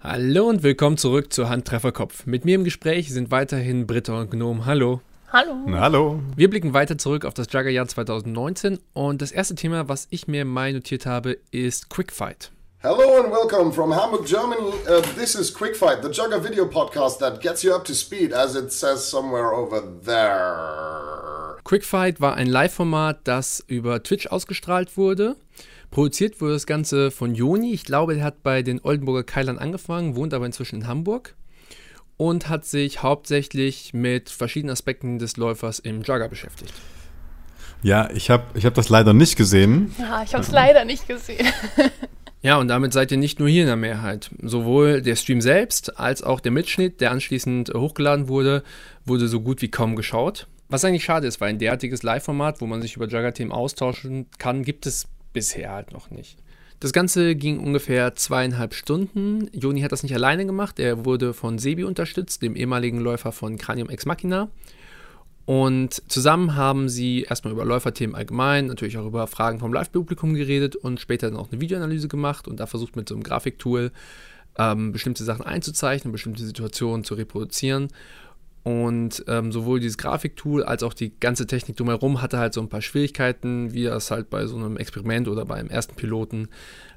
Hallo und willkommen zurück zu Handtrefferkopf. Mit mir im Gespräch sind weiterhin Britta und Gnome. Hallo. Hallo. Na, hallo. Wir blicken weiter zurück auf das Juggerjahr 2019 und das erste Thema, was ich mir mal notiert habe, ist Quickfight. Hello and welcome from Hamburg, Germany. Uh, this is Quickfight, the Jugger video podcast that gets you up to speed, as it says somewhere over there. Quickfight war ein Live-Format, das über Twitch ausgestrahlt wurde. Produziert wurde das Ganze von Joni. Ich glaube, er hat bei den Oldenburger Keilern angefangen, wohnt aber inzwischen in Hamburg und hat sich hauptsächlich mit verschiedenen Aspekten des Läufers im Jugger beschäftigt. Ja, ich habe ich hab das leider nicht gesehen. Ja, ich habe es leider nicht gesehen. Ja, und damit seid ihr nicht nur hier in der Mehrheit. Sowohl der Stream selbst als auch der Mitschnitt, der anschließend hochgeladen wurde, wurde so gut wie kaum geschaut. Was eigentlich schade ist, weil ein derartiges Live-Format, wo man sich über Jugger-Themen austauschen kann, gibt es bisher halt noch nicht. Das Ganze ging ungefähr zweieinhalb Stunden. Joni hat das nicht alleine gemacht. Er wurde von Sebi unterstützt, dem ehemaligen Läufer von Cranium Ex Machina. Und zusammen haben sie erstmal über Läuferthemen allgemein, natürlich auch über Fragen vom Live-Publikum geredet und später dann auch eine Videoanalyse gemacht und da versucht mit so einem Grafiktool ähm, bestimmte Sachen einzuzeichnen, bestimmte Situationen zu reproduzieren. Und ähm, sowohl dieses Grafiktool als auch die ganze Technik drumherum hatte halt so ein paar Schwierigkeiten, wie das halt bei so einem Experiment oder beim ersten Piloten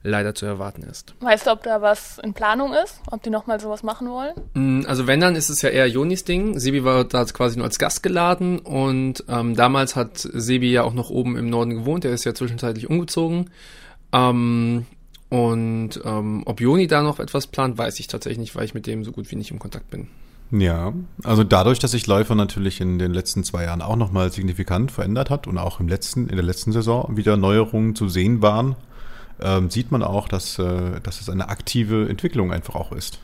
leider zu erwarten ist. Weißt du, ob da was in Planung ist? Ob die nochmal sowas machen wollen? Mm, Also wenn, dann ist es ja eher Jonis Ding. Sebi war da quasi nur als Gast geladen und ähm, damals hat Sebi ja auch noch oben im Norden gewohnt. Er ist ja zwischenzeitlich umgezogen. Ähm, und ähm, ob Joni da noch etwas plant, weiß ich tatsächlich nicht, weil ich mit dem so gut wie nicht im Kontakt bin. Ja, also dadurch, dass sich Läufer natürlich in den letzten zwei Jahren auch nochmal signifikant verändert hat und auch im letzten, in der letzten Saison wieder Neuerungen zu sehen waren, ähm, sieht man auch, dass, äh, dass es eine aktive Entwicklung einfach auch ist.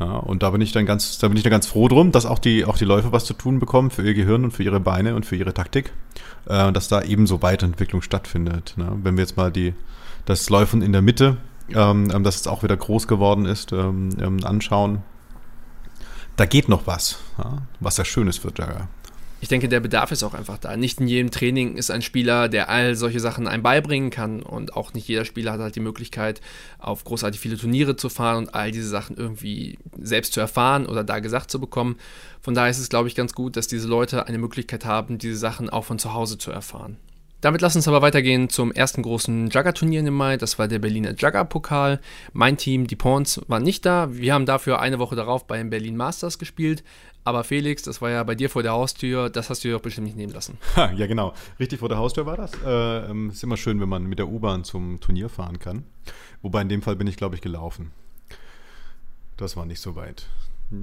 Ja, und da bin ich dann ganz, da bin ich dann ganz froh drum, dass auch die, auch die Läufer was zu tun bekommen für ihr Gehirn und für ihre Beine und für ihre Taktik, äh, dass da ebenso Weiterentwicklung stattfindet. Ne? Wenn wir jetzt mal die, das Läufen in der Mitte, ähm, ähm, das jetzt auch wieder groß geworden ist, ähm, ähm, anschauen, da geht noch was, ja? was ja schön ist für Jagger. Ich denke, der Bedarf ist auch einfach da. Nicht in jedem Training ist ein Spieler, der all solche Sachen einem beibringen kann. Und auch nicht jeder Spieler hat halt die Möglichkeit, auf großartig viele Turniere zu fahren und all diese Sachen irgendwie selbst zu erfahren oder da gesagt zu bekommen. Von daher ist es, glaube ich, ganz gut, dass diese Leute eine Möglichkeit haben, diese Sachen auch von zu Hause zu erfahren. Damit lass uns aber weitergehen zum ersten großen Jugger-Turnier im Mai. Das war der Berliner Jugger-Pokal. Mein Team, die Pawns, waren nicht da. Wir haben dafür eine Woche darauf beim Berlin Masters gespielt. Aber Felix, das war ja bei dir vor der Haustür, das hast du dir doch bestimmt nicht nehmen lassen. Ha, ja, genau. Richtig vor der Haustür war das. Äh, ähm, ist immer schön, wenn man mit der U-Bahn zum Turnier fahren kann. Wobei in dem Fall bin ich, glaube ich, gelaufen. Das war nicht so weit.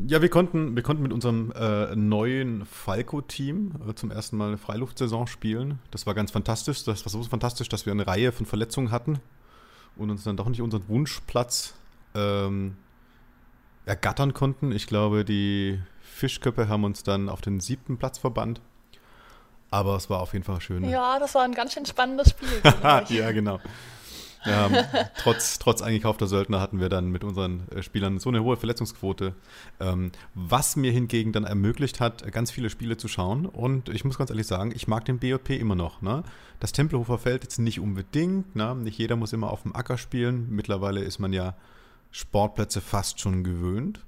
Ja, wir konnten, wir konnten mit unserem äh, neuen Falco-Team äh, zum ersten Mal eine Freiluftsaison spielen. Das war ganz fantastisch. Das war so fantastisch, dass wir eine Reihe von Verletzungen hatten und uns dann doch nicht unseren Wunschplatz ähm, ergattern konnten. Ich glaube, die Fischköppe haben uns dann auf den siebten Platz verbannt. Aber es war auf jeden Fall schön. Ja, das war ein ganz schön spannendes Spiel. ja, genau. Ähm, trotz, trotz eingekaufter Söldner hatten wir dann mit unseren äh, Spielern so eine hohe Verletzungsquote, ähm, was mir hingegen dann ermöglicht hat, ganz viele Spiele zu schauen. Und ich muss ganz ehrlich sagen, ich mag den BOP immer noch. Ne? Das Tempelhofer Feld jetzt nicht unbedingt. Ne? Nicht jeder muss immer auf dem Acker spielen. Mittlerweile ist man ja Sportplätze fast schon gewöhnt.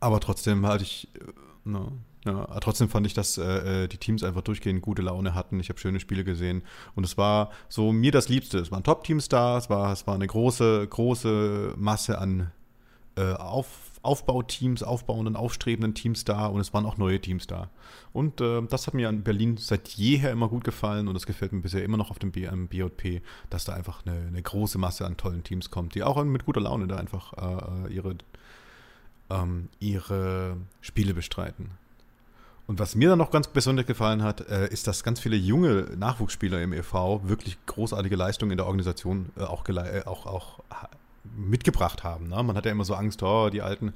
Aber trotzdem hatte ich, äh, ne, ja, trotzdem fand ich, dass äh, die Teams einfach durchgehend gute Laune hatten. Ich habe schöne Spiele gesehen und es war so mir das Liebste. Es waren Top-Teams da, es war, es war eine große, große Masse an äh, Auf, Aufbauteams, aufbauenden, aufstrebenden Teams da und es waren auch neue Teams da. Und äh, das hat mir an Berlin seit jeher immer gut gefallen und das gefällt mir bisher immer noch auf dem BJP, dass da einfach eine, eine große Masse an tollen Teams kommt, die auch mit guter Laune da einfach äh, ihre, ähm, ihre Spiele bestreiten. Und was mir dann noch ganz besonders gefallen hat, äh, ist, dass ganz viele junge Nachwuchsspieler im e.V. wirklich großartige Leistungen in der Organisation äh, auch, äh, auch, auch ha- mitgebracht haben. Ne? Man hat ja immer so Angst, oh, die alten,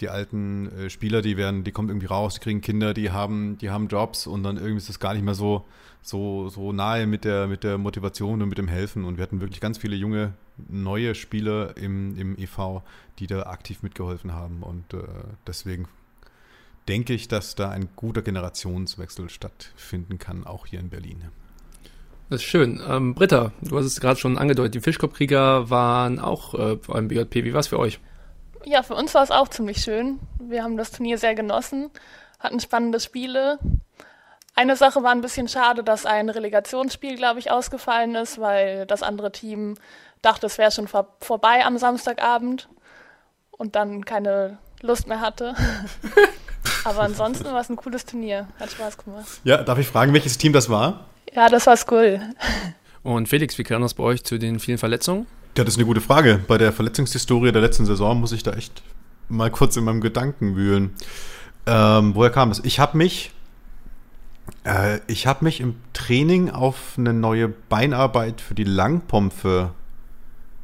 die alten Spieler, die werden, die kommen irgendwie raus, die kriegen Kinder, die haben, die haben Jobs und dann irgendwie ist das gar nicht mehr so, so, so nahe mit der, mit der Motivation und mit dem Helfen. Und wir hatten wirklich ganz viele junge, neue Spieler im, im e.V., die da aktiv mitgeholfen haben. Und deswegen denke ich, dass da ein guter Generationswechsel stattfinden kann, auch hier in Berlin. Das ist schön. Ähm, Britta, du hast es gerade schon angedeutet, die Fischkopfkrieger waren auch äh, beim BJP. Wie war es für euch? Ja, für uns war es auch ziemlich schön. Wir haben das Turnier sehr genossen, hatten spannende Spiele. Eine Sache war ein bisschen schade, dass ein Relegationsspiel, glaube ich, ausgefallen ist, weil das andere Team dachte, es wäre schon vor vorbei am Samstagabend und dann keine Lust mehr hatte. Aber ansonsten war es ein cooles Turnier. Hat Spaß gemacht. Ja, darf ich fragen, welches Team das war? Ja, das war cool. Und Felix, wie kam das bei euch zu den vielen Verletzungen? Ja, das ist eine gute Frage. Bei der Verletzungshistorie der letzten Saison muss ich da echt mal kurz in meinem Gedanken wühlen. Ähm, woher kam das? Ich habe mich, äh, ich habe mich im Training auf eine neue Beinarbeit für die Langpompfe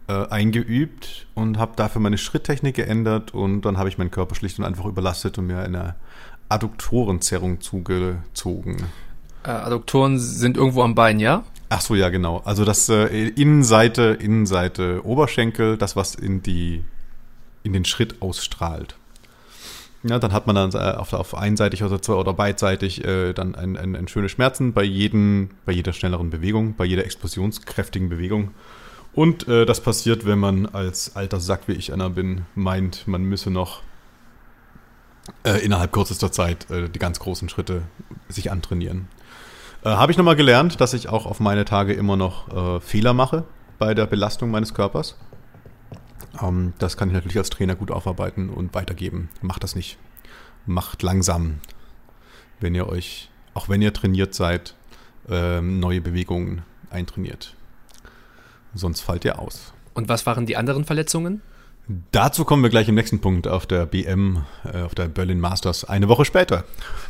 äh, eingeübt und habe dafür meine Schritttechnik geändert und dann habe ich meinen Körper schlicht und einfach überlastet und mir eine Adduktorenzerrung zugezogen. Äh, Adduktoren sind irgendwo am Bein, ja? Ach so, ja, genau. Also das äh, Innenseite, Innenseite Oberschenkel, das, was in die, in den Schritt ausstrahlt. Ja, dann hat man dann äh, auf, auf einseitig oder, zwei, oder beidseitig äh, dann ein, ein, ein schöne Schmerzen bei, jedem, bei jeder schnelleren Bewegung, bei jeder explosionskräftigen Bewegung. Und äh, das passiert, wenn man als alter Sack, wie ich einer bin, meint, man müsse noch äh, innerhalb kürzester Zeit äh, die ganz großen Schritte sich antrainieren. Äh, Habe ich nochmal gelernt, dass ich auch auf meine Tage immer noch äh, Fehler mache bei der Belastung meines Körpers. Ähm, das kann ich natürlich als Trainer gut aufarbeiten und weitergeben. Macht das nicht. Macht langsam, wenn ihr euch, auch wenn ihr trainiert seid, ähm, neue Bewegungen eintrainiert. Sonst fallt ihr aus. Und was waren die anderen Verletzungen? Dazu kommen wir gleich im nächsten Punkt auf der BM, äh, auf der Berlin Masters, eine Woche später.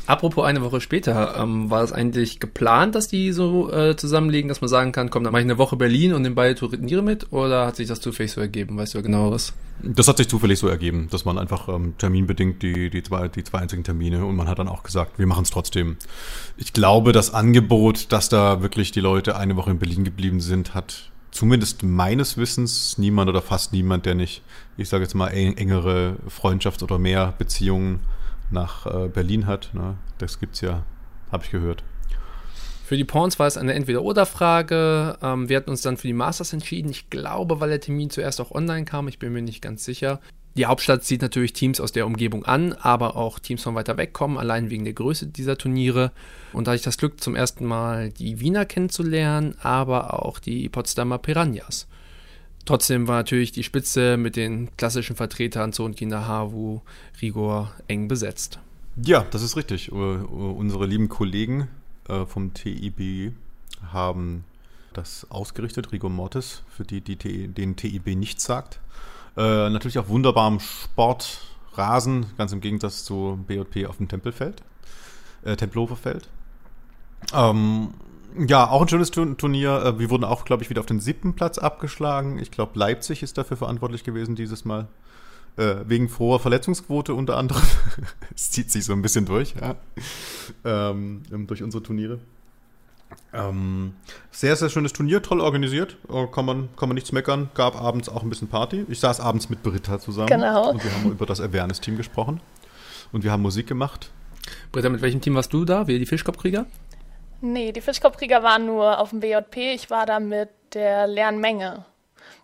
Apropos eine Woche später, ähm, war es eigentlich geplant, dass die so äh, zusammenlegen, dass man sagen kann, komm, dann mache ich eine Woche Berlin und den beide Turniere mit? Oder hat sich das zufällig so ergeben? Weißt du genaueres? Das hat sich zufällig so ergeben, dass man einfach ähm, terminbedingt die, die, zwei, die zwei einzigen Termine und man hat dann auch gesagt, wir machen es trotzdem. Ich glaube, das Angebot, dass da wirklich die Leute eine Woche in Berlin geblieben sind, hat zumindest meines Wissens niemand oder fast niemand, der nicht, ich sage jetzt mal, engere Freundschafts- oder mehr Beziehungen nach äh, Berlin hat. Ne? Das gibt's ja, habe ich gehört. Für die Pawns war es eine Entweder-Oder-Frage. Ähm, wir hatten uns dann für die Masters entschieden. Ich glaube, weil der Termin zuerst auch online kam. Ich bin mir nicht ganz sicher. Die Hauptstadt zieht natürlich Teams aus der Umgebung an, aber auch Teams von weiter weg kommen, allein wegen der Größe dieser Turniere. Und da hatte ich das Glück, zum ersten Mal die Wiener kennenzulernen, aber auch die Potsdamer Piranhas. Trotzdem war natürlich die Spitze mit den klassischen Vertretern Zon Havu, Rigor eng besetzt. Ja, das ist richtig. Unsere lieben Kollegen äh, vom TIB haben das ausgerichtet, Rigor Mortis, für die, die den TIB nichts sagt. Äh, natürlich auf wunderbarem Sportrasen, ganz im Gegensatz zu BJP auf dem Tempelfeld, äh, Tempelhoferfeld. Ähm, ja, auch ein schönes Turnier. Äh, wir wurden auch, glaube ich, wieder auf den siebten Platz abgeschlagen. Ich glaube, Leipzig ist dafür verantwortlich gewesen dieses Mal. Äh, wegen froher Verletzungsquote unter anderem. Es zieht sich so ein bisschen durch, ja. ähm, durch unsere Turniere. Ähm, sehr, sehr schönes Turnier, toll organisiert. Äh, kann, man, kann man nichts meckern. Gab abends auch ein bisschen Party. Ich saß abends mit Britta zusammen. Genau. Und wir haben über das Awareness-Team gesprochen. Und wir haben Musik gemacht. Britta, mit welchem Team warst du da? Wir die Fischkopfkrieger? Nee, die Fischkopfkrieger waren nur auf dem BJP. Ich war da mit der leeren Menge.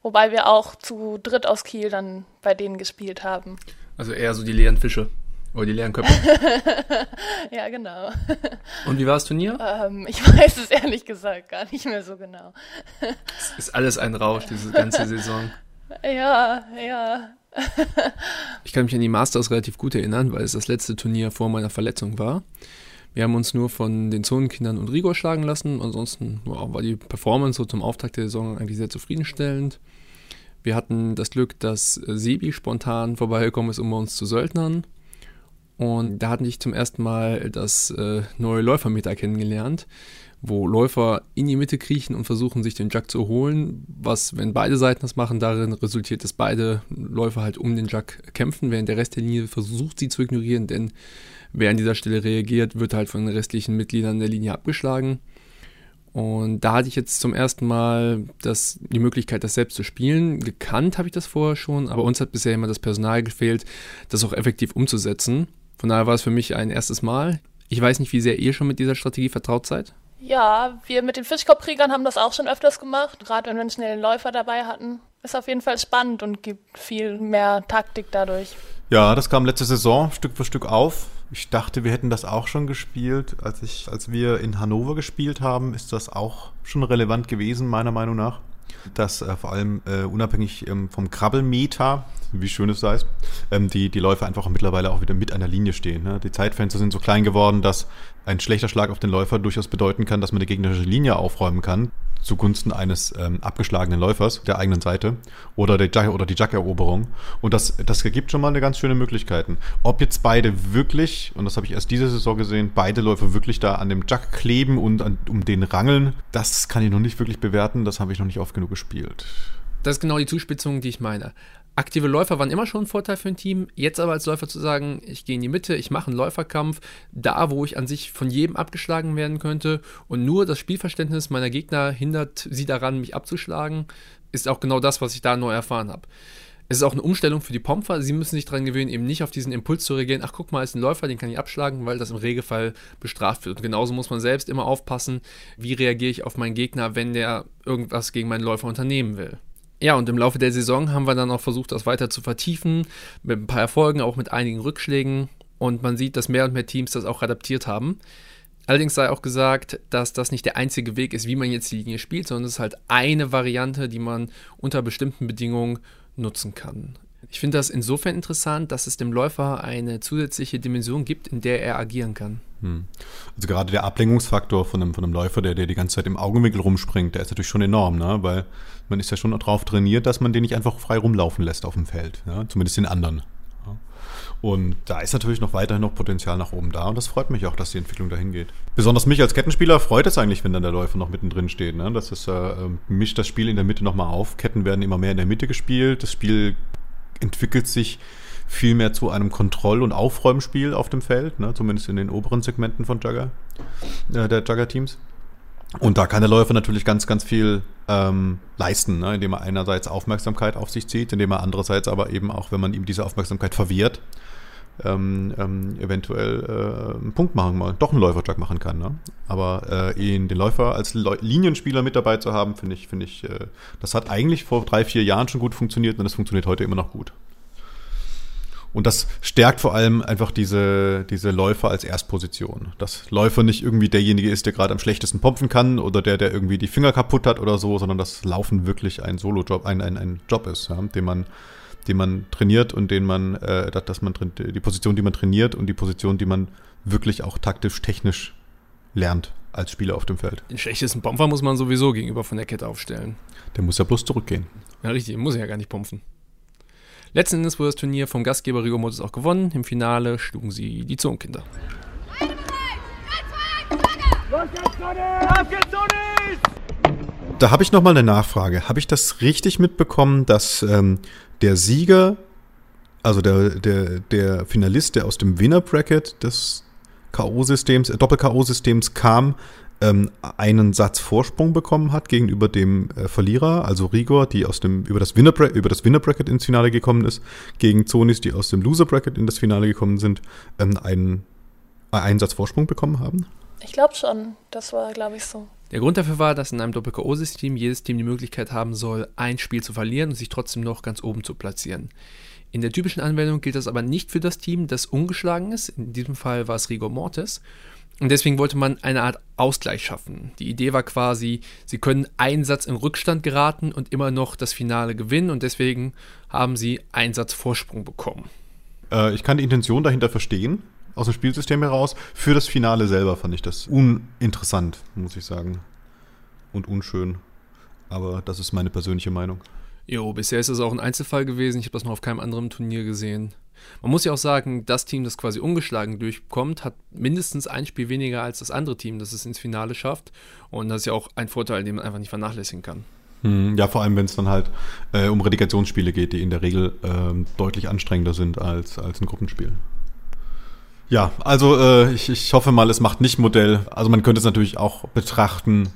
Wobei wir auch zu dritt aus Kiel dann bei denen gespielt haben. Also eher so die leeren Fische. Oder die leeren Köpfe. ja, genau. Und wie war das Turnier? Ähm, ich weiß es ehrlich gesagt gar nicht mehr so genau. es ist alles ein Rausch, diese ganze Saison. Ja, ja. ich kann mich an die Masters relativ gut erinnern, weil es das letzte Turnier vor meiner Verletzung war. Wir haben uns nur von den Zonenkindern und Rigor schlagen lassen. Ansonsten war die Performance so zum Auftakt der Saison eigentlich sehr zufriedenstellend. Wir hatten das Glück, dass Sebi spontan vorbeigekommen ist, um bei uns zu söldnern. Und da hatte ich zum ersten Mal das äh, neue Läufermeter kennengelernt, wo Läufer in die Mitte kriechen und versuchen, sich den Jack zu holen. Was, wenn beide Seiten das machen, darin resultiert, dass beide Läufer halt um den Jack kämpfen, während der Rest der Linie versucht, sie zu ignorieren, denn wer an dieser Stelle reagiert, wird halt von den restlichen Mitgliedern der Linie abgeschlagen. Und da hatte ich jetzt zum ersten Mal das, die Möglichkeit, das selbst zu spielen. Gekannt habe ich das vorher schon, aber uns hat bisher immer das Personal gefehlt, das auch effektiv umzusetzen. Von daher war es für mich ein erstes Mal. Ich weiß nicht, wie sehr ihr schon mit dieser Strategie vertraut seid. Ja, wir mit den Fischkopfkriegern haben das auch schon öfters gemacht, gerade wenn wir einen schnellen Läufer dabei hatten. Ist auf jeden Fall spannend und gibt viel mehr Taktik dadurch. Ja, das kam letzte Saison Stück für Stück auf. Ich dachte, wir hätten das auch schon gespielt. Als, ich, als wir in Hannover gespielt haben, ist das auch schon relevant gewesen, meiner Meinung nach. Dass äh, vor allem äh, unabhängig ähm, vom Krabbelmeter, wie schön es sei, ähm, die, die Läufer einfach mittlerweile auch wieder mit einer Linie stehen. Ne? Die Zeitfenster sind so klein geworden, dass ein schlechter Schlag auf den Läufer durchaus bedeuten kann, dass man die gegnerische Linie aufräumen kann zugunsten eines ähm, abgeschlagenen Läufers der eigenen Seite oder, der, oder die Jack-Eroberung. Und das, das ergibt schon mal eine ganz schöne Möglichkeiten. Ob jetzt beide wirklich, und das habe ich erst diese Saison gesehen, beide Läufer wirklich da an dem Jack kleben und an, um den rangeln, das kann ich noch nicht wirklich bewerten. Das habe ich noch nicht oft genug gespielt. Das ist genau die Zuspitzung, die ich meine aktive Läufer waren immer schon ein Vorteil für ein Team. Jetzt aber als Läufer zu sagen, ich gehe in die Mitte, ich mache einen Läuferkampf, da wo ich an sich von jedem abgeschlagen werden könnte und nur das Spielverständnis meiner Gegner hindert sie daran, mich abzuschlagen, ist auch genau das, was ich da neu erfahren habe. Es ist auch eine Umstellung für die Pomfer. Sie müssen sich daran gewöhnen, eben nicht auf diesen Impuls zu reagieren. Ach, guck mal, ist ein Läufer, den kann ich abschlagen, weil das im Regelfall bestraft wird. Und genauso muss man selbst immer aufpassen, wie reagiere ich auf meinen Gegner, wenn der irgendwas gegen meinen Läufer unternehmen will. Ja, und im Laufe der Saison haben wir dann auch versucht, das weiter zu vertiefen, mit ein paar Erfolgen, auch mit einigen Rückschlägen. Und man sieht, dass mehr und mehr Teams das auch adaptiert haben. Allerdings sei auch gesagt, dass das nicht der einzige Weg ist, wie man jetzt die Linie spielt, sondern es ist halt eine Variante, die man unter bestimmten Bedingungen nutzen kann. Ich finde das insofern interessant, dass es dem Läufer eine zusätzliche Dimension gibt, in der er agieren kann. Hm. Also gerade der Ablenkungsfaktor von einem, von einem Läufer, der, der die ganze Zeit im Augenwinkel rumspringt, der ist natürlich schon enorm, ne? weil man ist ja schon darauf trainiert, dass man den nicht einfach frei rumlaufen lässt auf dem Feld, ja? zumindest den anderen. Und da ist natürlich noch weiterhin noch Potenzial nach oben da und das freut mich auch, dass die Entwicklung dahin geht. Besonders mich als Kettenspieler freut es eigentlich, wenn dann der Läufer noch mittendrin steht. Ne? Das ist, äh, mischt das Spiel in der Mitte nochmal auf. Ketten werden immer mehr in der Mitte gespielt. Das Spiel entwickelt sich viel mehr zu einem Kontroll- und Aufräumspiel auf dem Feld, ne? zumindest in den oberen Segmenten von Jugger, äh, der Jugger-Teams. Und da kann der Läufer natürlich ganz, ganz viel ähm, leisten, ne? indem er einerseits Aufmerksamkeit auf sich zieht, indem er andererseits aber eben auch, wenn man ihm diese Aufmerksamkeit verwehrt, ähm, ähm, eventuell äh, einen Punkt machen, mal doch einen Läuferjug machen kann. Ne? Aber äh, ihn, den Läufer als Le Linienspieler mit dabei zu haben, finde ich, finde ich, äh, das hat eigentlich vor drei, vier Jahren schon gut funktioniert und das funktioniert heute immer noch gut. Und das stärkt vor allem einfach diese, diese Läufer als Erstposition. Dass Läufer nicht irgendwie derjenige ist, der gerade am schlechtesten popfen kann oder der, der irgendwie die Finger kaputt hat oder so, sondern dass Laufen wirklich ein Solo-Job, ein, ein, ein Job ist, ja, den man den man trainiert und den man, äh, dass man die Position, die man trainiert und die Position, die man wirklich auch taktisch, technisch lernt als Spieler auf dem Feld. Den schlechtesten Pomper muss man sowieso gegenüber von der Kette aufstellen. Der muss ja bloß zurückgehen. Ja, richtig, muss ja gar nicht pumpfen. Letzten Endes wurde das Turnier vom Gastgeber Rigo Motors auch gewonnen. Im Finale schlugen sie die Zonenkinder. Da habe ich nochmal eine Nachfrage. Habe ich das richtig mitbekommen, dass ähm, der Sieger, also der, der, der Finalist, der aus dem Winner-Bracket des K.O.-Systems, äh, Doppel-K.O.-Systems kam, ähm, einen Satz Vorsprung bekommen hat gegenüber dem äh, Verlierer, also Rigor, die aus dem, über das Winner, über das Winner Bracket ins Finale gekommen ist, gegen Zonis, die aus dem Loser Bracket in das Finale gekommen sind, ähm, einen, einen Satz Vorsprung bekommen haben? Ich glaube schon, das war, glaube ich, so. Der Grund dafür war, dass in einem Doppel-KO-System jedes Team die Möglichkeit haben soll, ein Spiel zu verlieren und sich trotzdem noch ganz oben zu platzieren. In der typischen Anwendung gilt das aber nicht für das Team, das ungeschlagen ist. In diesem Fall war es Rigor Mortis. Und deswegen wollte man eine Art Ausgleich schaffen. Die Idee war quasi, sie können einen Satz in Rückstand geraten und immer noch das Finale gewinnen und deswegen haben sie einen Satz Vorsprung bekommen. Äh, ich kann die Intention dahinter verstehen, aus dem Spielsystem heraus. Für das Finale selber fand ich das uninteressant, muss ich sagen. Und unschön. Aber das ist meine persönliche Meinung. Jo, bisher ist es auch ein Einzelfall gewesen. Ich habe das noch auf keinem anderen Turnier gesehen. Man muss ja auch sagen, das Team, das quasi ungeschlagen durchkommt, hat mindestens ein Spiel weniger als das andere Team, das es ins Finale schafft. Und das ist ja auch ein Vorteil, den man einfach nicht vernachlässigen kann. Hm, ja, vor allem, wenn es dann halt äh, um Relegationsspiele geht, die in der Regel äh, deutlich anstrengender sind als, als ein Gruppenspiel. Ja, also äh, ich, ich hoffe mal, es macht nicht Modell. Also man könnte es natürlich auch betrachten,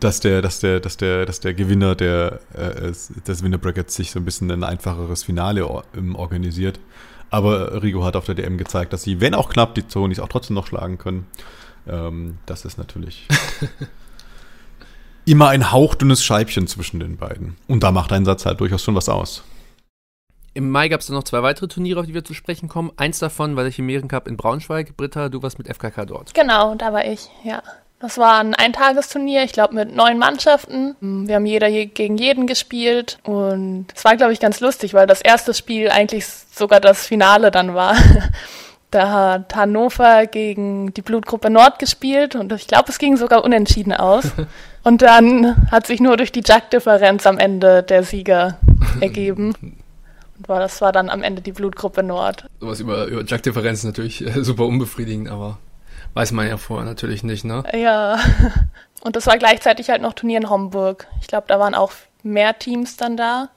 dass der, dass der, dass der, dass der Gewinner der, äh, des Winner Brackets sich so ein bisschen ein einfacheres Finale or organisiert. Aber Rigo hat auf der DM gezeigt, dass sie, wenn auch knapp, die Zonis auch trotzdem noch schlagen können. Ähm, das ist natürlich immer ein hauchdünnes Scheibchen zwischen den beiden. Und da macht ein Satz halt durchaus schon was aus. Im Mai gab es dann noch zwei weitere Turniere, auf die wir zu sprechen kommen. Eins davon war der Chimären Cup in Braunschweig. Britta, du warst mit FKK dort. Genau, da war ich, ja. Das war ein Eintagesturnier, ich glaube mit neun Mannschaften. Wir haben jeder gegen jeden gespielt und es war, glaube ich, ganz lustig, weil das erste Spiel eigentlich sogar das Finale dann war. Da hat Hannover gegen die Blutgruppe Nord gespielt und ich glaube, es ging sogar unentschieden aus. Und dann hat sich nur durch die Jack-Differenz am Ende der Sieger ergeben. Und war, das war dann am Ende die Blutgruppe Nord. Sowas über, über Jack-Differenz ist natürlich äh, super unbefriedigend, aber weiß man ja vorher natürlich nicht, ne? Ja. Und das war gleichzeitig halt noch Turnier in Homburg. Ich glaube, da waren auch mehr Teams dann da.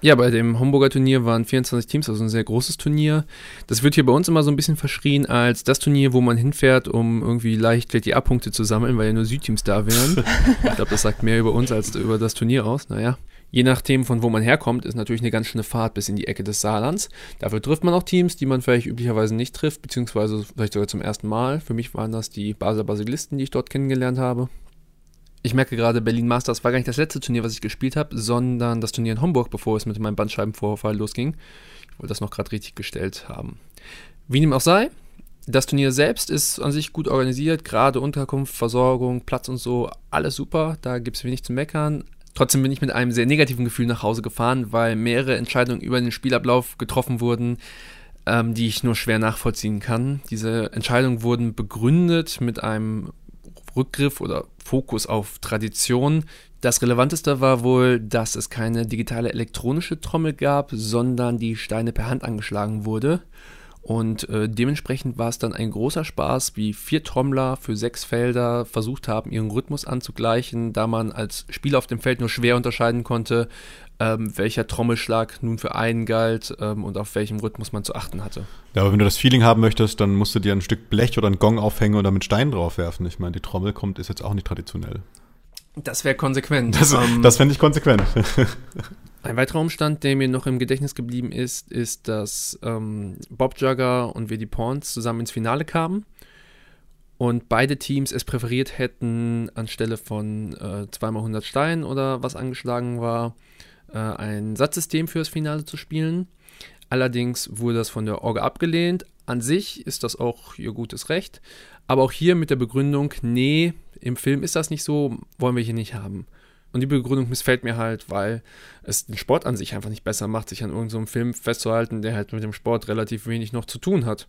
Ja, bei dem Homburger Turnier waren 24 Teams, also ein sehr großes Turnier. Das wird hier bei uns immer so ein bisschen verschrien als das Turnier, wo man hinfährt, um irgendwie leicht WTA-Punkte zu sammeln, weil ja nur Südteams da wären. ich glaube, das sagt mehr über uns als über das Turnier aus. Naja. Je nachdem, von wo man herkommt, ist natürlich eine ganz schöne Fahrt bis in die Ecke des Saarlands. Dafür trifft man auch Teams, die man vielleicht üblicherweise nicht trifft, beziehungsweise vielleicht sogar zum ersten Mal. Für mich waren das die Basler Basilisten, die ich dort kennengelernt habe. Ich merke gerade, Berlin Masters war gar nicht das letzte Turnier, was ich gespielt habe, sondern das Turnier in Homburg, bevor es mit meinem Bandscheibenvorfall losging. Ich wollte das noch gerade richtig gestellt haben. Wie dem auch sei, das Turnier selbst ist an sich gut organisiert, gerade Unterkunft, Versorgung, Platz und so, alles super, da gibt es wenig zu meckern. Trotzdem bin ich mit einem sehr negativen Gefühl nach Hause gefahren, weil mehrere Entscheidungen über den Spielablauf getroffen wurden, ähm, die ich nur schwer nachvollziehen kann. Diese Entscheidungen wurden begründet mit einem Rückgriff oder Fokus auf Tradition. Das Relevanteste war wohl, dass es keine digitale elektronische Trommel gab, sondern die Steine per Hand angeschlagen wurde. Und äh, dementsprechend war es dann ein großer Spaß, wie vier Trommler für sechs Felder versucht haben, ihren Rhythmus anzugleichen, da man als Spieler auf dem Feld nur schwer unterscheiden konnte, ähm, welcher Trommelschlag nun für einen galt ähm, und auf welchem Rhythmus man zu achten hatte. Ja, aber wenn du das Feeling haben möchtest, dann musst du dir ein Stück Blech oder einen Gong aufhängen oder mit Steinen draufwerfen. Ich meine, die Trommel kommt, ist jetzt auch nicht traditionell. Das wäre konsequent. Das, ähm, das fände ich konsequent. Ein weiterer Umstand, der mir noch im Gedächtnis geblieben ist, ist, dass ähm, Bob Jugger und Vedi Pons zusammen ins Finale kamen und beide Teams es präferiert hätten, anstelle von äh, 2x100 Steinen oder was angeschlagen war, äh, ein Satzsystem für das Finale zu spielen. Allerdings wurde das von der Orga abgelehnt. An sich ist das auch ihr gutes Recht, aber auch hier mit der Begründung, nee, im Film ist das nicht so, wollen wir hier nicht haben. Und die Begründung missfällt mir halt, weil es den Sport an sich einfach nicht besser macht, sich an irgendeinem so Film festzuhalten, der halt mit dem Sport relativ wenig noch zu tun hat.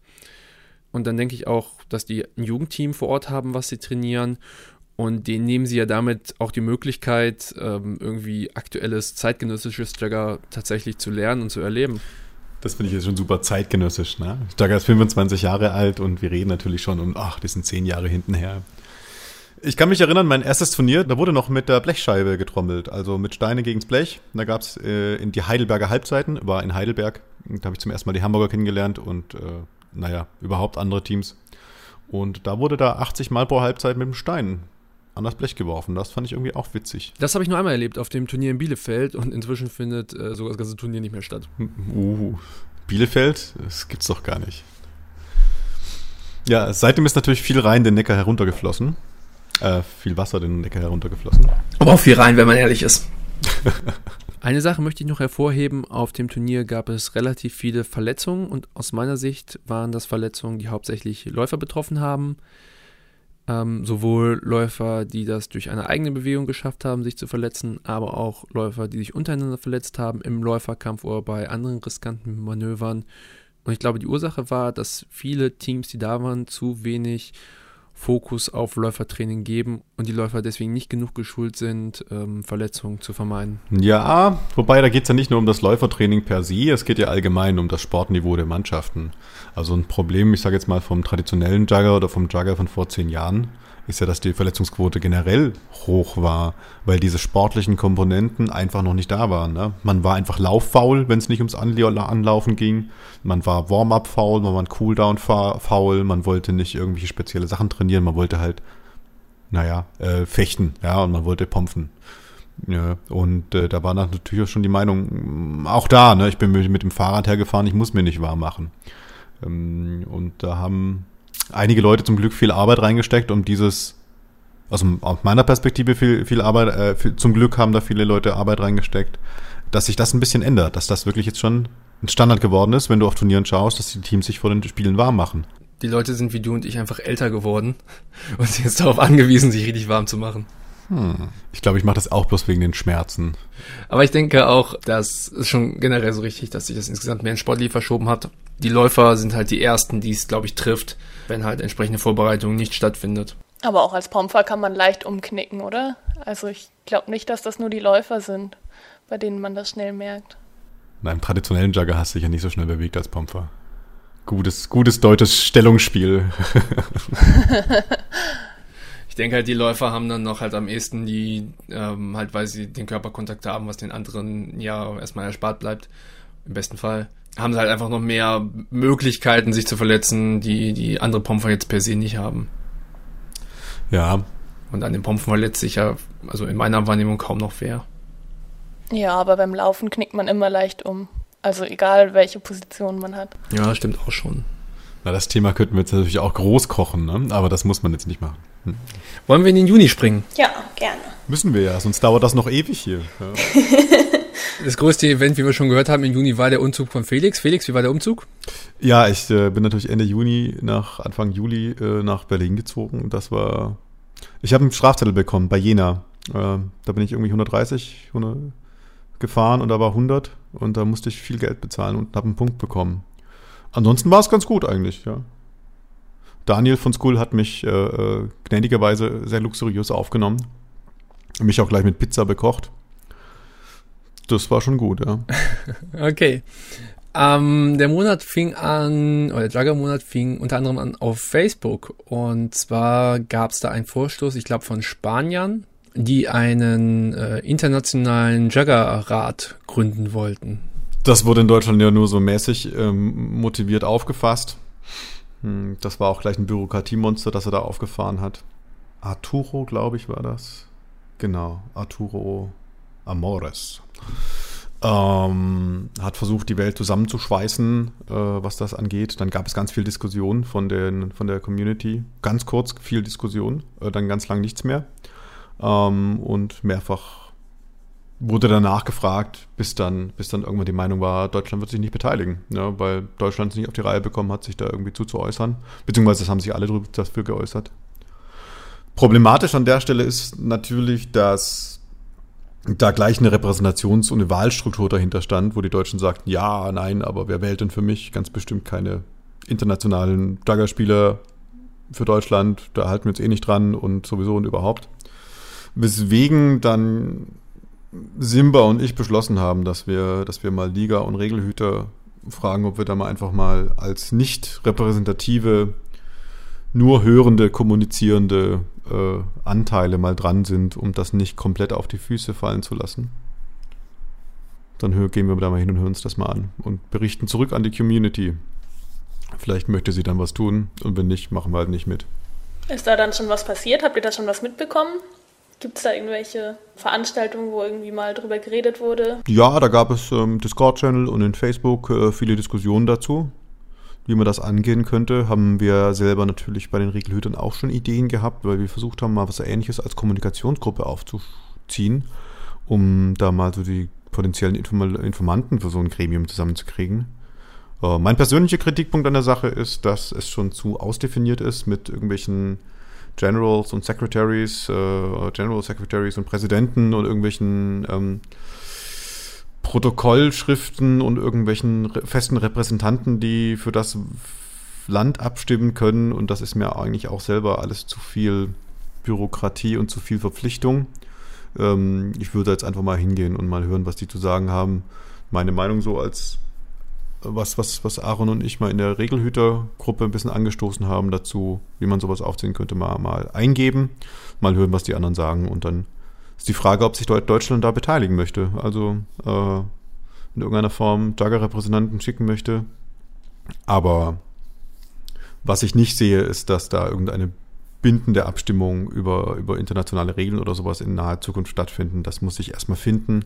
Und dann denke ich auch, dass die ein Jugendteam vor Ort haben, was sie trainieren. Und denen nehmen sie ja damit auch die Möglichkeit, ähm, irgendwie aktuelles zeitgenössisches Jagger tatsächlich zu lernen und zu erleben. Das finde ich jetzt schon super zeitgenössisch. Ne? Jagger ist 25 Jahre alt und wir reden natürlich schon um, ach, die sind 10 Jahre hinten her. Ich kann mich erinnern, mein erstes Turnier, da wurde noch mit der Blechscheibe getrommelt, also mit Steine gegens Blech. Da gab es äh, in die Heidelberger Halbzeiten, war in Heidelberg. Da habe ich zum ersten Mal die Hamburger kennengelernt und äh, naja, überhaupt andere Teams. Und da wurde da 80 Mal pro Halbzeit mit dem Stein an das Blech geworfen. Das fand ich irgendwie auch witzig. Das habe ich nur einmal erlebt auf dem Turnier in Bielefeld und inzwischen findet äh, sogar das ganze Turnier nicht mehr statt. Uh, Bielefeld? Das gibt's doch gar nicht. Ja, seitdem ist natürlich viel rein den Neckar heruntergeflossen. Äh, viel Wasser den Neckar heruntergeflossen. Aber auch viel rein, wenn man ehrlich ist. Eine Sache möchte ich noch hervorheben. Auf dem Turnier gab es relativ viele Verletzungen und aus meiner Sicht waren das Verletzungen, die hauptsächlich Läufer betroffen haben. Ähm, sowohl Läufer, die das durch eine eigene Bewegung geschafft haben, sich zu verletzen, aber auch Läufer, die sich untereinander verletzt haben im Läuferkampf oder bei anderen riskanten Manövern. Und ich glaube, die Ursache war, dass viele Teams, die da waren, zu wenig Fokus auf Läufertraining geben und die Läufer deswegen nicht genug geschult sind, ähm, Verletzungen zu vermeiden. Ja, wobei da geht es ja nicht nur um das Läufertraining per se, es geht ja allgemein um das Sportniveau der Mannschaften. Also ein Problem, ich sage jetzt mal vom traditionellen Jugger oder vom Jugger von vor zehn Jahren, ist ja, dass die Verletzungsquote generell hoch war, weil diese sportlichen Komponenten einfach noch nicht da waren. Ne? Man war einfach lauffaul, wenn es nicht ums Anlaufen ging. Man war Warm-up faul, man war Cooldown faul, man wollte nicht irgendwelche spezielle Sachen trainieren, man wollte halt, naja, äh, fechten, ja, und man wollte pumpfen. Ja, und äh, da war natürlich auch schon die Meinung, auch da, ne, ich bin mit dem Fahrrad hergefahren, ich muss mir nicht warm machen. Ähm, und da haben einige Leute zum Glück viel Arbeit reingesteckt, um dieses, also aus meiner Perspektive viel, viel Arbeit, äh, viel, zum Glück haben da viele Leute Arbeit reingesteckt, dass sich das ein bisschen ändert, dass das wirklich jetzt schon ein Standard geworden ist, wenn du auf Turnieren schaust, dass die Teams sich vor den Spielen warm machen. Die Leute sind wie du und ich einfach älter geworden und sind jetzt darauf angewiesen, sich richtig warm zu machen. Hm. Ich glaube, ich mache das auch bloß wegen den Schmerzen. Aber ich denke auch, das ist schon generell so richtig, dass sich das insgesamt mehr in Sportliga verschoben hat. Die Läufer sind halt die ersten, die es, glaube ich, trifft, wenn halt entsprechende Vorbereitung nicht stattfindet. Aber auch als Pomfer kann man leicht umknicken, oder? Also ich glaube nicht, dass das nur die Läufer sind, bei denen man das schnell merkt. In einem traditionellen Jugger hast du dich ja nicht so schnell bewegt als Pomfer. Gutes, gutes deutsches Stellungsspiel. ich denke halt, die Läufer haben dann noch halt am ehesten die, ähm, halt weil sie den Körperkontakt haben, was den anderen ja erstmal erspart bleibt. Im besten Fall. Haben sie halt einfach noch mehr Möglichkeiten, sich zu verletzen, die die andere Pomfer jetzt per se nicht haben. Ja. Und an den Pompen verletzt sich ja, also in meiner Wahrnehmung kaum noch wer. Ja, aber beim Laufen knickt man immer leicht um. Also egal, welche Position man hat. Ja, stimmt auch schon. Na, das Thema könnten wir jetzt natürlich auch groß kochen, ne? aber das muss man jetzt nicht machen. Hm. Wollen wir in den Juni springen? Ja, gerne. Müssen wir ja, sonst dauert das noch ewig hier. Ja. das größte Event, wie wir schon gehört haben, im Juni war der Umzug von Felix. Felix, wie war der Umzug? Ja, ich äh, bin natürlich Ende Juni nach Anfang Juli äh, nach Berlin gezogen. Das war. Ich habe einen Strafzettel bekommen bei Jena. Äh, da bin ich irgendwie 130 100, gefahren und da war 100 und da musste ich viel Geld bezahlen und habe einen Punkt bekommen. Ansonsten war es ganz gut eigentlich, ja. Daniel von School hat mich äh, äh, gnädigerweise sehr luxuriös aufgenommen. Mich auch gleich mit Pizza bekocht. Das war schon gut, ja. okay. Ähm, der Monat fing an, oder der Jugger-Monat fing unter anderem an auf Facebook. Und zwar gab es da einen Vorstoß, ich glaube, von Spaniern, die einen äh, internationalen Jugger-Rat gründen wollten. Das wurde in Deutschland ja nur so mäßig ähm, motiviert aufgefasst. Hm, das war auch gleich ein Bürokratiemonster, das er da aufgefahren hat. Arturo, glaube ich, war das. Genau, Arturo Amores. Ähm, hat versucht, die Welt zusammenzuschweißen, äh, was das angeht. Dann gab es ganz viel Diskussion von, den, von der Community. Ganz kurz viel Diskussion, äh, dann ganz lang nichts mehr. Ähm, und mehrfach wurde danach gefragt, bis dann, bis dann irgendwann die Meinung war, Deutschland wird sich nicht beteiligen, ne, weil Deutschland es nicht auf die Reihe bekommen hat, sich da irgendwie zuzuäußern. Beziehungsweise das haben sich alle dafür geäußert. Problematisch an der Stelle ist natürlich, dass da gleich eine Repräsentations- und eine Wahlstruktur dahinter stand, wo die Deutschen sagten, ja, nein, aber wer wählt denn für mich? Ganz bestimmt keine internationalen Daggerspieler für Deutschland, da halten wir uns eh nicht dran und sowieso und überhaupt. Weswegen dann Simba und ich beschlossen haben, dass wir, dass wir mal Liga und Regelhüter fragen, ob wir da mal einfach mal als nicht repräsentative, nur hörende, kommunizierende äh, Anteile mal dran sind, um das nicht komplett auf die Füße fallen zu lassen. Dann gehen wir da mal hin und hören uns das mal an und berichten zurück an die Community. Vielleicht möchte sie dann was tun und wenn nicht, machen wir halt nicht mit. Ist da dann schon was passiert? Habt ihr da schon was mitbekommen? Gibt es da irgendwelche Veranstaltungen, wo irgendwie mal drüber geredet wurde? Ja, da gab es im ähm, Discord-Channel und in Facebook äh, viele Diskussionen dazu, wie man das angehen könnte. Haben wir selber natürlich bei den Regelhütern auch schon Ideen gehabt, weil wir versucht haben, mal was Ähnliches als Kommunikationsgruppe aufzuziehen, um da mal so die potenziellen Inform Informanten für so ein Gremium zusammenzukriegen. Äh, mein persönlicher Kritikpunkt an der Sache ist, dass es schon zu ausdefiniert ist mit irgendwelchen Generals und Secretaries, äh, General Secretaries und Präsidenten und irgendwelchen ähm, Protokollschriften und irgendwelchen festen Repräsentanten, die für das Land abstimmen können. Und das ist mir eigentlich auch selber alles zu viel Bürokratie und zu viel Verpflichtung. Ähm, ich würde jetzt einfach mal hingehen und mal hören, was die zu sagen haben. Meine Meinung so als was, was, was Aaron und ich mal in der Regelhütergruppe ein bisschen angestoßen haben dazu, wie man sowas aufziehen könnte, mal, mal eingeben, mal hören, was die anderen sagen und dann ist die Frage, ob sich Deutschland da beteiligen möchte. Also äh, in irgendeiner Form Jagger-Repräsentanten schicken möchte. Aber was ich nicht sehe, ist, dass da irgendeine bindende Abstimmung über, über internationale Regeln oder sowas in naher Zukunft stattfinden. Das muss ich erstmal finden.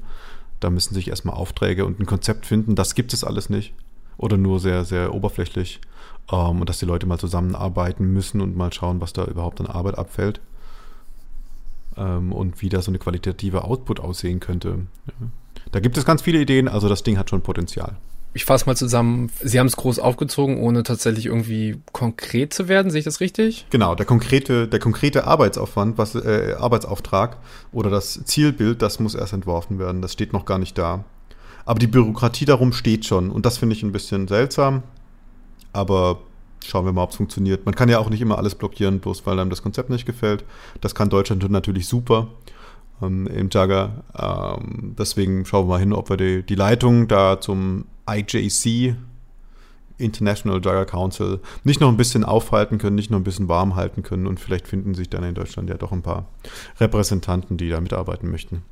Da müssen sich erstmal Aufträge und ein Konzept finden. Das gibt es alles nicht. oder nur sehr, sehr oberflächlich ähm, und dass die Leute mal zusammenarbeiten müssen und mal schauen, was da überhaupt an Arbeit abfällt ähm, und wie da so eine qualitative Output aussehen könnte. Ja. Da gibt es ganz viele Ideen, also das Ding hat schon Potenzial. Ich fasse mal zusammen, Sie haben es groß aufgezogen, ohne tatsächlich irgendwie konkret zu werden, sehe ich das richtig? Genau, der konkrete, der konkrete Arbeitsaufwand, was, äh, Arbeitsauftrag oder das Zielbild, das muss erst entworfen werden. Das steht noch gar nicht da. Aber die Bürokratie darum steht schon und das finde ich ein bisschen seltsam. Aber schauen wir mal, ob es funktioniert. Man kann ja auch nicht immer alles blockieren, bloß weil einem das Konzept nicht gefällt. Das kann Deutschland natürlich super ähm, im Jagger. Ähm, deswegen schauen wir mal hin, ob wir die, die Leitung da zum IJC, International Jagger Council, nicht noch ein bisschen aufhalten können, nicht noch ein bisschen warm halten können und vielleicht finden sich dann in Deutschland ja doch ein paar Repräsentanten, die da mitarbeiten möchten.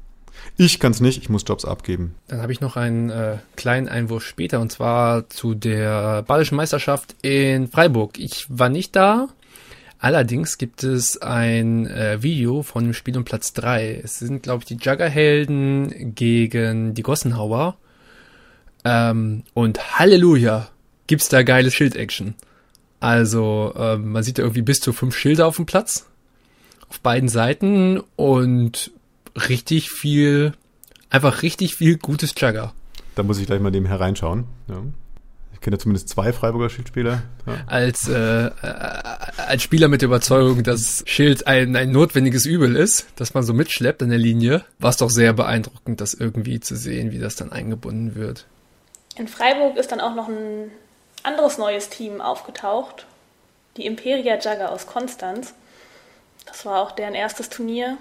Ich kann es nicht, ich muss Jobs abgeben. Dann habe ich noch einen äh, kleinen Einwurf später und zwar zu der Badischen Meisterschaft in Freiburg. Ich war nicht da, allerdings gibt es ein äh, Video von dem Spiel um Platz 3. Es sind, glaube ich, die Juggerhelden gegen die Gossenhauer. Ähm, und Halleluja, gibt's da geile Schild-Action. Also, ähm, man sieht da irgendwie bis zu fünf Schilder auf dem Platz. Auf beiden Seiten und richtig viel, einfach richtig viel gutes Jugger. Da muss ich gleich mal dem hereinschauen. Ja. Ich kenne ja zumindest zwei Freiburger Schildspieler. Ja. Als, äh, äh, als Spieler mit der Überzeugung, dass Schild ein, ein notwendiges Übel ist, dass man so mitschleppt an der Linie, war es doch sehr beeindruckend, das irgendwie zu sehen, wie das dann eingebunden wird. In Freiburg ist dann auch noch ein anderes neues Team aufgetaucht, die Imperia Jugger aus Konstanz. Das war auch deren erstes Turnier.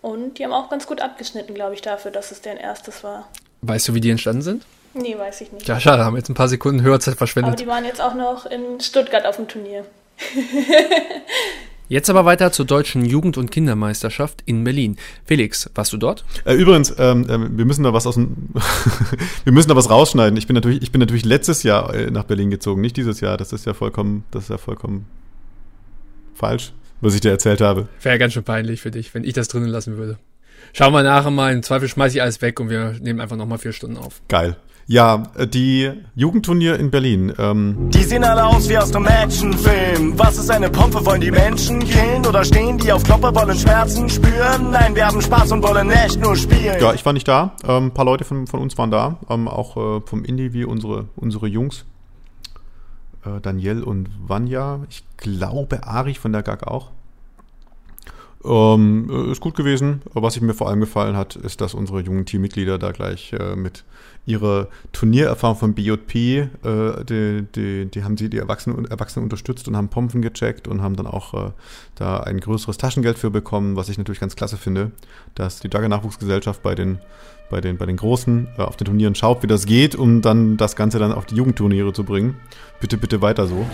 Und die haben auch ganz gut abgeschnitten, glaube ich, dafür, dass es deren erstes war. Weißt du, wie die entstanden sind? Nee, weiß ich nicht. Ja, schade, haben jetzt ein paar Sekunden Hörzeit verschwendet. Aber die waren jetzt auch noch in Stuttgart auf dem Turnier. Jetzt aber weiter zur deutschen Jugend- und Kindermeisterschaft in Berlin. Felix, warst du dort? Äh, übrigens, ähm, äh, wir müssen da was aus dem, wir müssen da was rausschneiden. Ich bin natürlich, ich bin natürlich letztes Jahr äh, nach Berlin gezogen, nicht dieses Jahr. Das ist ja vollkommen, das ist ja vollkommen falsch, was ich dir erzählt habe. Wäre ganz schön peinlich für dich, wenn ich das drinnen lassen würde. Schauen wir nachher mal. Im Zweifel schmeiße ich alles weg und wir nehmen einfach nochmal vier Stunden auf. Geil. Ja, die Jugendturnier in Berlin. Ähm. Die sehen alle aus wie aus einem Actionfilm. Was ist eine Pompe? Wollen die Menschen killen? Oder stehen die auf Klopper, wollen Schmerzen spüren? Nein, wir haben Spaß und wollen echt nur spielen. Ja, ich war nicht da. Ähm, ein paar Leute von, von uns waren da. Ähm, auch äh, vom Indie wie unsere, unsere Jungs. Äh, Daniel und Vanya. Ich glaube, Ari von der GAG auch. Ähm, äh, ist gut gewesen. Was mir vor allem gefallen hat, ist, dass unsere jungen Teammitglieder da gleich äh, mit ihrer Turniererfahrung von BJP, äh, die, die, die, haben sie die Erwachsenen, Erwachsenen unterstützt und haben Pompen gecheckt und haben dann auch äh, da ein größeres Taschengeld für bekommen, was ich natürlich ganz klasse finde, dass die Jagger Nachwuchsgesellschaft bei den bei den, bei den Großen äh, auf den Turnieren schaut, wie das geht, um dann das Ganze dann auf die Jugendturniere zu bringen. Bitte, bitte weiter so.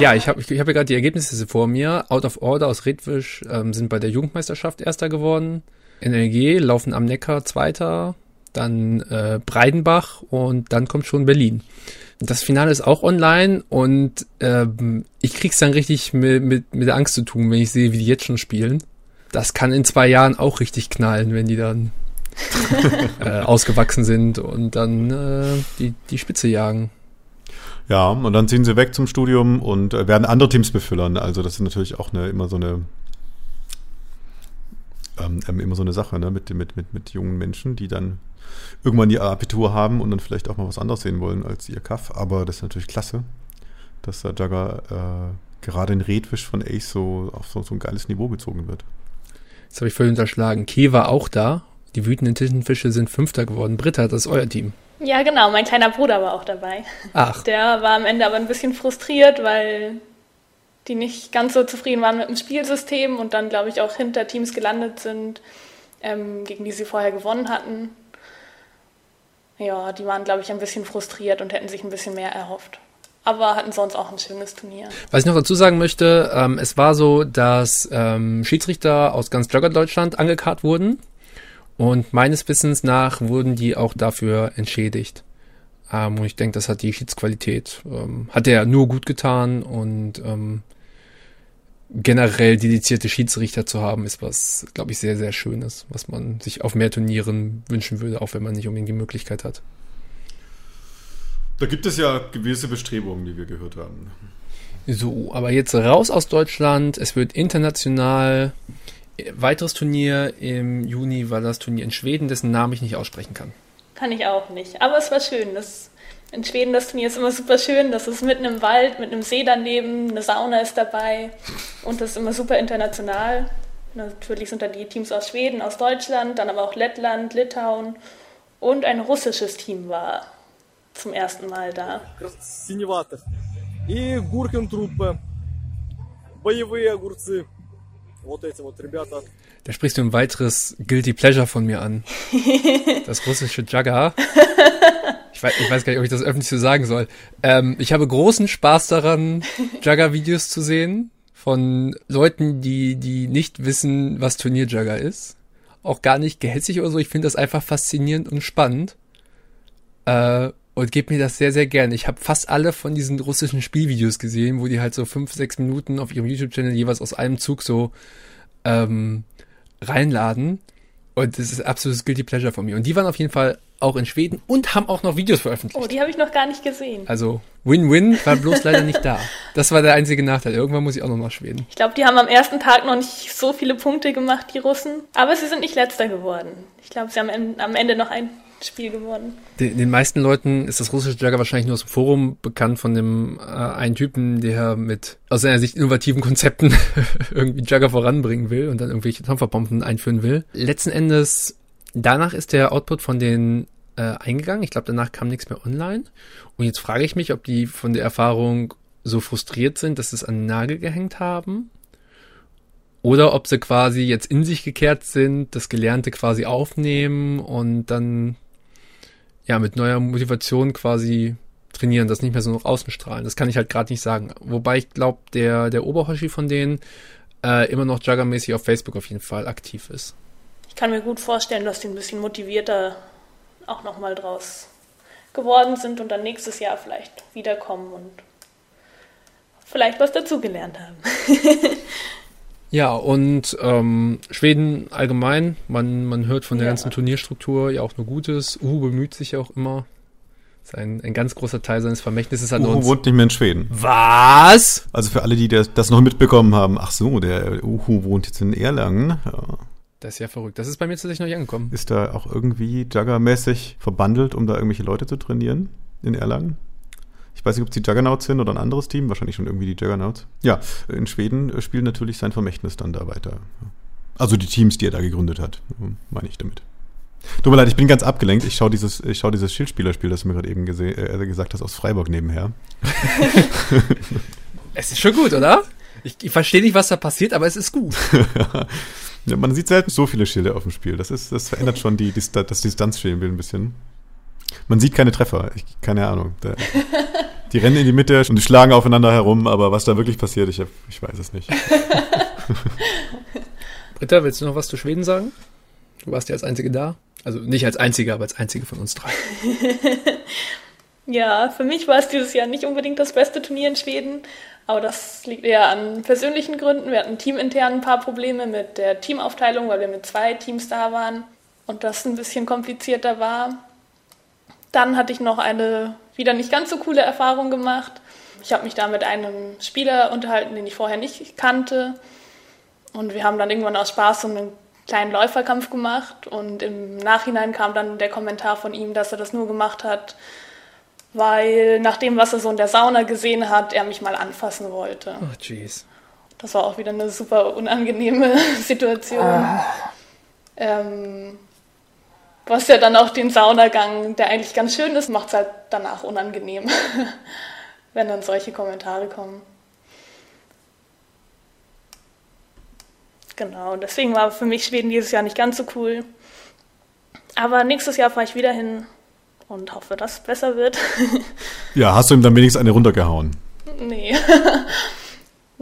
Ja, ich habe ich hab ja gerade die Ergebnisse vor mir. Out of Order aus Redwisch ähm, sind bei der Jugendmeisterschaft Erster geworden. NLG laufen am Neckar Zweiter. Dann äh, Breidenbach und dann kommt schon Berlin. Das Finale ist auch online und ähm, ich krieg's dann richtig mit, mit, mit der Angst zu tun, wenn ich sehe, wie die jetzt schon spielen. Das kann in zwei Jahren auch richtig knallen, wenn die dann äh, ausgewachsen sind und dann äh, die, die Spitze jagen. Ja, und dann ziehen sie weg zum Studium und äh, werden andere Teams befüllern. Also das ist natürlich auch eine, immer so eine ähm, ähm, immer so eine Sache ne? mit, mit, mit, mit jungen Menschen, die dann irgendwann ihr Abitur haben und dann vielleicht auch mal was anderes sehen wollen als ihr Kaff. Aber das ist natürlich klasse, dass der Jagger äh, gerade in Redwisch von Ace so auf so, so ein geiles Niveau gezogen wird. Das habe ich völlig unterschlagen. Key war auch da. Die wütenden Tintenfische sind Fünfter geworden. Britta, das ist euer Team. Ja, genau. Mein kleiner Bruder war auch dabei. Ach. Der war am Ende aber ein bisschen frustriert, weil die nicht ganz so zufrieden waren mit dem Spielsystem und dann, glaube ich, auch hinter Teams gelandet sind, ähm, gegen die sie vorher gewonnen hatten. Ja, die waren, glaube ich, ein bisschen frustriert und hätten sich ein bisschen mehr erhofft. Aber hatten sonst auch ein schönes Turnier. Was ich noch dazu sagen möchte, ähm, es war so, dass ähm, Schiedsrichter aus ganz Deutschland angekarrt wurden und meines Wissens nach wurden die auch dafür entschädigt. Ähm, und ich denke, das hat die Schiedsqualität, ähm, hat er nur gut getan und ähm, generell dedizierte Schiedsrichter zu haben, ist was, glaube ich, sehr, sehr Schönes, was man sich auf mehr Turnieren wünschen würde, auch wenn man nicht unbedingt die Möglichkeit hat. Da gibt es ja gewisse Bestrebungen, die wir gehört haben. So, aber jetzt raus aus Deutschland. Es wird international. Weiteres Turnier im Juni war das Turnier in Schweden, dessen Namen ich nicht aussprechen kann. Kann ich auch nicht. Aber es war schön. Das, in Schweden das Turnier ist immer super schön. Das ist mitten im Wald, mit einem See daneben, eine Sauna ist dabei. Und das ist immer super international. Natürlich sind da die Teams aus Schweden, aus Deutschland, dann aber auch Lettland, Litauen und ein russisches Team war zum ersten Mal da. И Гуркентруppe, боевые огурцы. Da sprichst du ein weiteres Guilty Pleasure von mir an. Das russische Jagger. Ich weiß, ich weiß gar nicht, ob ich das öffentlich so sagen soll. Ähm, ich habe großen Spaß daran, Jagger-Videos zu sehen von Leuten, die, die nicht wissen, was Turnier-Jagger ist. Auch gar nicht gehässig oder so. Ich finde das einfach faszinierend und spannend. Äh, und gebe mir das sehr, sehr gerne. Ich habe fast alle von diesen russischen Spielvideos gesehen, wo die halt so fünf, sechs Minuten auf ihrem YouTube-Channel jeweils aus einem Zug so ähm, reinladen. Und das ist absolutes Guilty Pleasure von mir. Und die waren auf jeden Fall auch in Schweden und haben auch noch Videos veröffentlicht. Oh, die habe ich noch gar nicht gesehen. Also Win-Win war bloß leider nicht da. Das war der einzige Nachteil. Irgendwann muss ich auch noch nach Schweden. Ich glaube, die haben am ersten Tag noch nicht so viele Punkte gemacht, die Russen. Aber sie sind nicht letzter geworden. Ich glaube, sie haben am Ende noch ein Spiel gewonnen. Den, den, meisten Leuten ist das russische Jagger wahrscheinlich nur aus dem Forum bekannt von dem äh, einen Typen, der mit aus seiner Sicht innovativen Konzepten irgendwie Jagger voranbringen will und dann irgendwelche Dampferpumpen einführen will. Letzten Endes, danach ist der Output von den äh, eingegangen. Ich glaube, danach kam nichts mehr online. Und jetzt frage ich mich, ob die von der Erfahrung so frustriert sind, dass sie es an den Nagel gehängt haben. Oder ob sie quasi jetzt in sich gekehrt sind, das Gelernte quasi aufnehmen und dann ja, mit neuer Motivation quasi trainieren, das nicht mehr so nach außen strahlen. Das kann ich halt gerade nicht sagen. Wobei ich glaube, der, der Oberhoshi von denen äh, immer noch Juggermäßig auf Facebook auf jeden Fall aktiv ist. Ich kann mir gut vorstellen, dass die ein bisschen motivierter auch nochmal draus geworden sind und dann nächstes Jahr vielleicht wiederkommen und vielleicht was dazugelernt haben. Ja, und ähm, Schweden allgemein, man, man hört von der ja. ganzen Turnierstruktur ja auch nur Gutes. Uhu bemüht sich ja auch immer. Ist ein, ein ganz großer Teil seines Vermächtnisses an Uhu uns. wohnt nicht mehr in Schweden. Was? Also für alle, die das, das noch mitbekommen haben, ach so, der Uhu wohnt jetzt in Erlangen. Ja. Das ist ja verrückt. Das ist bei mir tatsächlich noch nicht angekommen. Ist da auch irgendwie Jugger-mäßig verbandelt, um da irgendwelche Leute zu trainieren in Erlangen? Ich weiß nicht, ob es die Juggernauts sind oder ein anderes Team, wahrscheinlich schon irgendwie die Juggernauts. Ja, in Schweden äh, spielt natürlich sein Vermächtnis dann da weiter. Also die Teams, die er da gegründet hat, meine ich damit. Tut mir leid, ich bin ganz abgelenkt. Ich schaue dieses, ich schau dieses Schildspielerspiel, das du mir gerade eben äh, gesagt hast, aus Freiburg nebenher. es ist schon gut, oder? Ich, ich verstehe nicht, was da passiert, aber es ist gut. ja, man sieht selten so viele Schilde auf dem Spiel. Das, ist, das verändert schon die, die, das Distanzspiel ein bisschen. Man sieht keine Treffer. Ich, keine Ahnung. Da, die rennen in die Mitte und die schlagen aufeinander herum, aber was da wirklich passiert, ich, ich weiß es nicht. Britta, willst du noch was zu Schweden sagen? Du warst ja als Einzige da. Also nicht als Einzige, aber als Einzige von uns drei. ja, für mich war es dieses Jahr nicht unbedingt das beste Turnier in Schweden. Aber das liegt eher an persönlichen Gründen. Wir hatten teamintern ein paar Probleme mit der Teamaufteilung, weil wir mit zwei Teams da waren und das ein bisschen komplizierter war. Dann hatte ich noch eine wieder nicht ganz so coole Erfahrung gemacht. Ich habe mich da mit einem Spieler unterhalten, den ich vorher nicht kannte. Und wir haben dann irgendwann aus Spaß so einen kleinen Läuferkampf gemacht. Und im Nachhinein kam dann der Kommentar von ihm, dass er das nur gemacht hat, weil nach dem, was er so in der Sauna gesehen hat, er mich mal anfassen wollte. Oh, jeez. Das war auch wieder eine super unangenehme Situation. Ah. Ähm, was ja dann auch den Saunagang, der eigentlich ganz schön ist, macht es halt danach unangenehm, wenn dann solche Kommentare kommen. Genau, deswegen war für mich Schweden dieses Jahr nicht ganz so cool. Aber nächstes Jahr fahre ich wieder hin und hoffe, dass es besser wird. ja, hast du ihm dann wenigstens eine runtergehauen? Nee.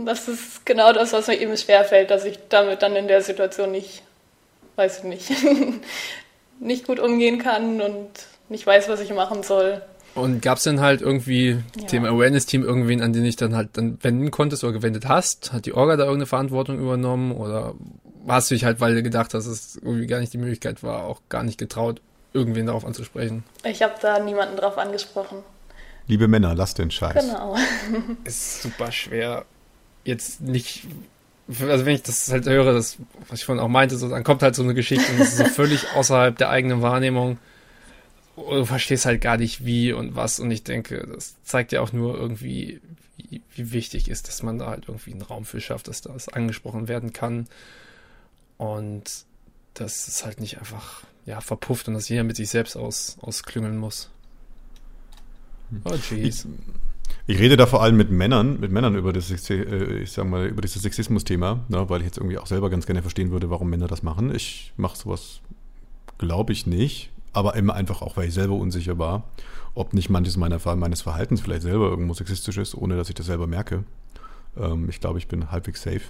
Das ist genau das, was mir eben schwerfällt, dass ich damit dann in der Situation nicht, weiß ich nicht, nicht gut umgehen kann und nicht weiß, was ich machen soll. Und gab es denn halt irgendwie Ja. Thema Awareness-Team irgendwen, an den ich dann halt dann wenden konntest oder gewendet hast? Hat die Orga da irgendeine Verantwortung übernommen oder hast du dich halt, weil du gedacht hast, dass es irgendwie gar nicht die Möglichkeit war, auch gar nicht getraut, irgendwen darauf anzusprechen? Ich habe da niemanden drauf angesprochen. Liebe Männer, lasst den Scheiß. Genau. ist super schwer, jetzt nicht, also wenn ich das halt höre, das, was ich vorhin auch meinte, so, dann kommt halt so eine Geschichte und das ist so völlig außerhalb der eigenen Wahrnehmung. Du verstehst halt gar nicht wie und was und ich denke, das zeigt ja auch nur irgendwie, wie, wie wichtig ist, dass man da halt irgendwie einen Raum für schafft, dass das angesprochen werden kann und dass es halt nicht einfach, ja, verpufft und dass jeder mit sich selbst aus, ausklüngeln muss. Oh, jeez. Ich rede da vor allem mit Männern, mit Männern über das, äh, ich sag mal, über dieses Sexismus-Thema, ne, weil ich jetzt irgendwie auch selber ganz gerne verstehen würde, warum Männer das machen. Ich mache sowas, glaube ich nicht, aber immer einfach auch, weil ich selber unsicher war, ob nicht manches meiner, meines Verhaltens vielleicht selber irgendwo sexistisch ist, ohne dass ich das selber merke. Ähm, ich glaube, ich bin halbwegs safe.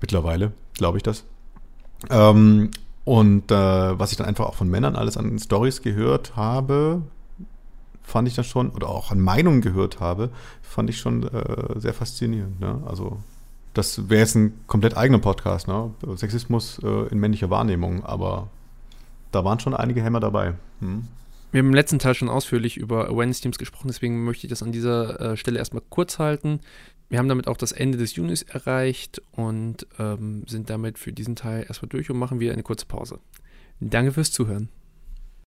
Mittlerweile glaube ich das. Ähm, und äh, was ich dann einfach auch von Männern alles an Stories gehört habe, fand ich das schon, oder auch an Meinungen gehört habe, fand ich schon äh, sehr faszinierend. Ne? Also das wäre jetzt ein komplett eigener Podcast, ne? Sexismus äh, in männlicher Wahrnehmung, aber da waren schon einige Hämmer dabei. Hm? Wir haben im letzten Teil schon ausführlich über Awareness-Teams gesprochen, deswegen möchte ich das an dieser äh, Stelle erstmal kurz halten. Wir haben damit auch das Ende des Junis erreicht und ähm, sind damit für diesen Teil erstmal durch und machen wieder eine kurze Pause. Danke fürs Zuhören.